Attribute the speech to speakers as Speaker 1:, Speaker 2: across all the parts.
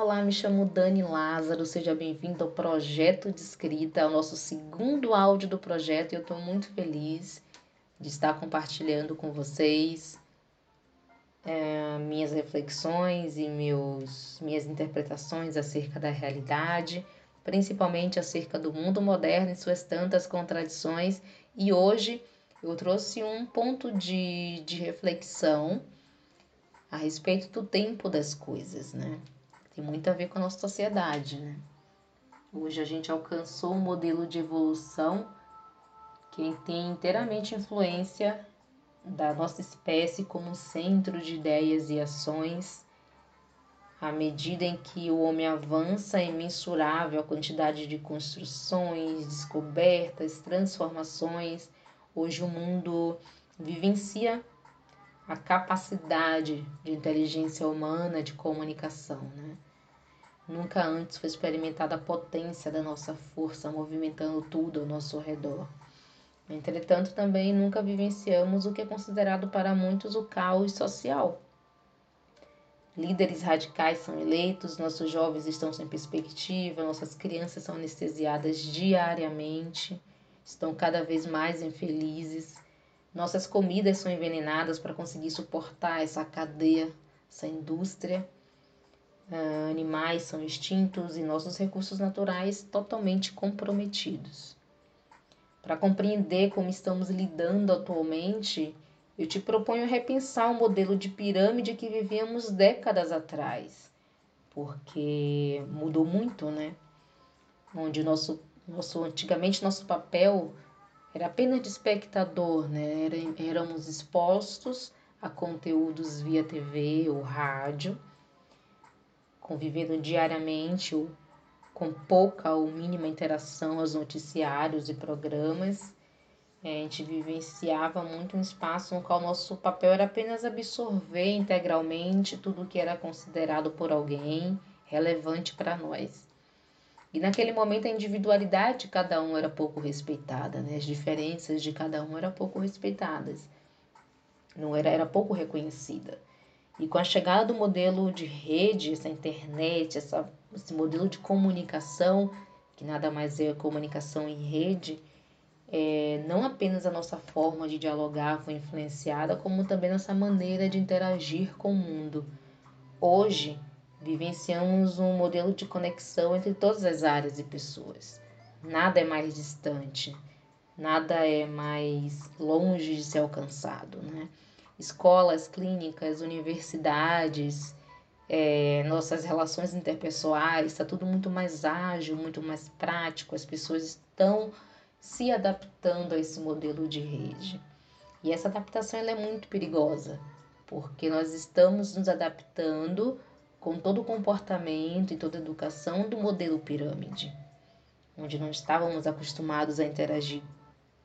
Speaker 1: Olá, me chamo Dani Lázaro, seja bem-vindo ao Projeto de Escrita, ao nosso segundo áudio do projeto e eu estou muito feliz de estar compartilhando com vocês é, minhas reflexões e meus, minhas interpretações acerca da realidade, principalmente acerca do mundo moderno e suas tantas contradições. E hoje eu trouxe um ponto de, de reflexão a respeito do tempo das coisas, né? Tem muito a ver com a nossa sociedade, né? Hoje a gente alcançou um modelo de evolução que tem inteiramente influência da nossa espécie como centro de ideias e ações. À medida em que o homem avança, é imensurável a quantidade de construções, descobertas, transformações. Hoje o mundo vivencia a capacidade de inteligência humana de comunicação. Né? Nunca antes foi experimentada a potência da nossa força movimentando tudo ao nosso redor. Entretanto, também nunca vivenciamos o que é considerado para muitos o caos social. Líderes radicais são eleitos, nossos jovens estão sem perspectiva, nossas crianças são anestesiadas diariamente, estão cada vez mais infelizes nossas comidas são envenenadas para conseguir suportar essa cadeia, essa indústria. Uh, animais são extintos e nossos recursos naturais totalmente comprometidos. Para compreender como estamos lidando atualmente, eu te proponho repensar o modelo de pirâmide que vivíamos décadas atrás, porque mudou muito, né? Onde nosso, nosso antigamente nosso papel era apenas de espectador, né? Éramos expostos a conteúdos via TV ou rádio, convivendo diariamente com pouca ou mínima interação aos noticiários e programas. É, a gente vivenciava muito um espaço no qual nosso papel era apenas absorver integralmente tudo que era considerado por alguém relevante para nós. E naquele momento a individualidade de cada um era pouco respeitada, né? as diferenças de cada um eram pouco respeitadas, não era, era pouco reconhecida. E com a chegada do modelo de rede, essa internet, essa, esse modelo de comunicação, que nada mais é comunicação em rede, é, não apenas a nossa forma de dialogar foi influenciada, como também nossa maneira de interagir com o mundo. Hoje, Vivenciamos um modelo de conexão entre todas as áreas e pessoas. Nada é mais distante, nada é mais longe de ser alcançado. Né? Escolas, clínicas, universidades, é, nossas relações interpessoais, está tudo muito mais ágil, muito mais prático, as pessoas estão se adaptando a esse modelo de rede. E essa adaptação é muito perigosa, porque nós estamos nos adaptando com todo o comportamento e toda a educação do modelo pirâmide, onde não estávamos acostumados a interagir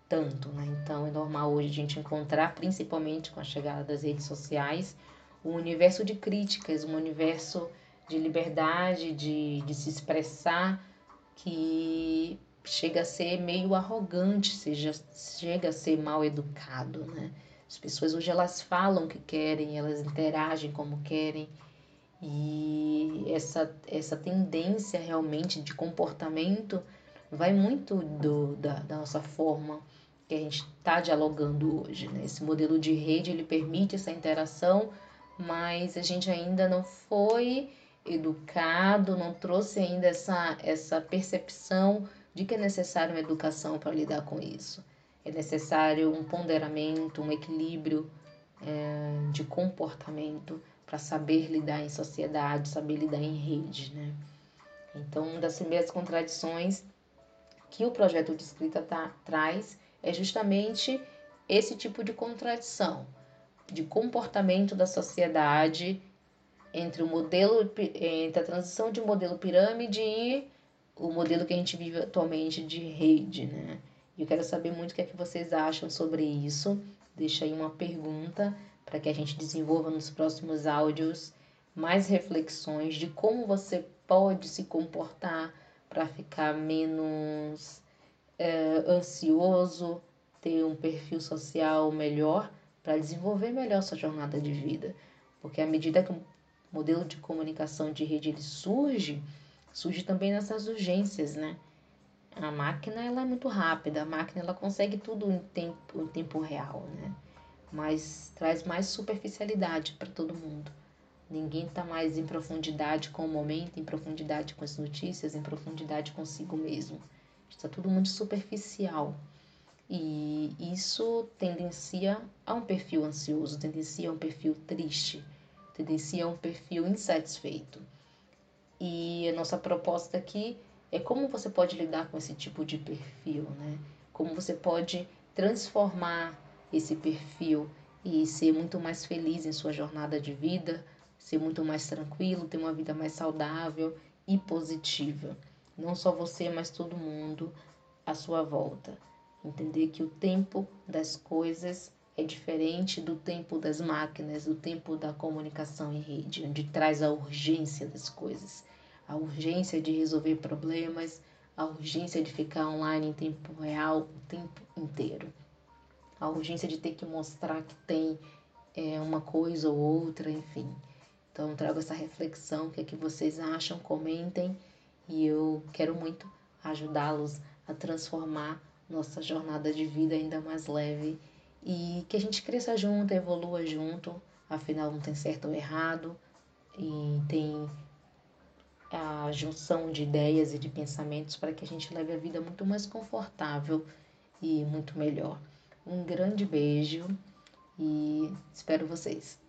Speaker 1: tanto, né? Então é normal hoje a gente encontrar, principalmente com a chegada das redes sociais, um universo de críticas, um universo de liberdade, de, de se expressar, que chega a ser meio arrogante, seja, chega a ser mal educado, né? As pessoas hoje elas falam o que querem, elas interagem como querem, e essa, essa tendência realmente de comportamento vai muito do, da, da nossa forma que a gente está dialogando hoje. Né? Esse modelo de rede ele permite essa interação, mas a gente ainda não foi educado, não trouxe ainda essa, essa percepção de que é necessário uma educação para lidar com isso. É necessário um ponderamento, um equilíbrio é, de comportamento para saber lidar em sociedade, saber lidar em rede, né? Então, uma das primeiras contradições que o projeto de escrita tá, traz é justamente esse tipo de contradição de comportamento da sociedade entre o modelo entre a transição de modelo pirâmide e o modelo que a gente vive atualmente de rede, né? Eu quero saber muito o que é que vocês acham sobre isso. Deixa aí uma pergunta para que a gente desenvolva nos próximos áudios mais reflexões de como você pode se comportar para ficar menos é, ansioso, ter um perfil social melhor, para desenvolver melhor sua jornada de vida. Porque à medida que modelo de comunicação de rede ele surge, surge também nessas urgências, né? A máquina ela é muito rápida, a máquina ela consegue tudo em tempo, em tempo real, né? Mas traz mais superficialidade para todo mundo. Ninguém está mais em profundidade com o momento, em profundidade com as notícias, em profundidade consigo mesmo. Está tudo muito superficial. E isso tendencia a um perfil ansioso, tendencia a um perfil triste, tendencia a um perfil insatisfeito. E a nossa proposta aqui é como você pode lidar com esse tipo de perfil, né? Como você pode transformar esse perfil e ser muito mais feliz em sua jornada de vida, ser muito mais tranquilo, ter uma vida mais saudável e positiva. Não só você, mas todo mundo à sua volta. Entender que o tempo das coisas é diferente do tempo das máquinas, do tempo da comunicação em rede, onde traz a urgência das coisas a urgência de resolver problemas, a urgência de ficar online em tempo real o tempo inteiro, a urgência de ter que mostrar que tem é, uma coisa ou outra, enfim. Então, trago essa reflexão, o que é que vocês acham, comentem e eu quero muito ajudá-los a transformar nossa jornada de vida ainda mais leve e que a gente cresça junto, evolua junto, afinal não tem certo ou errado e tem a junção de ideias e de pensamentos para que a gente leve a vida muito mais confortável e muito melhor. Um grande beijo e espero vocês.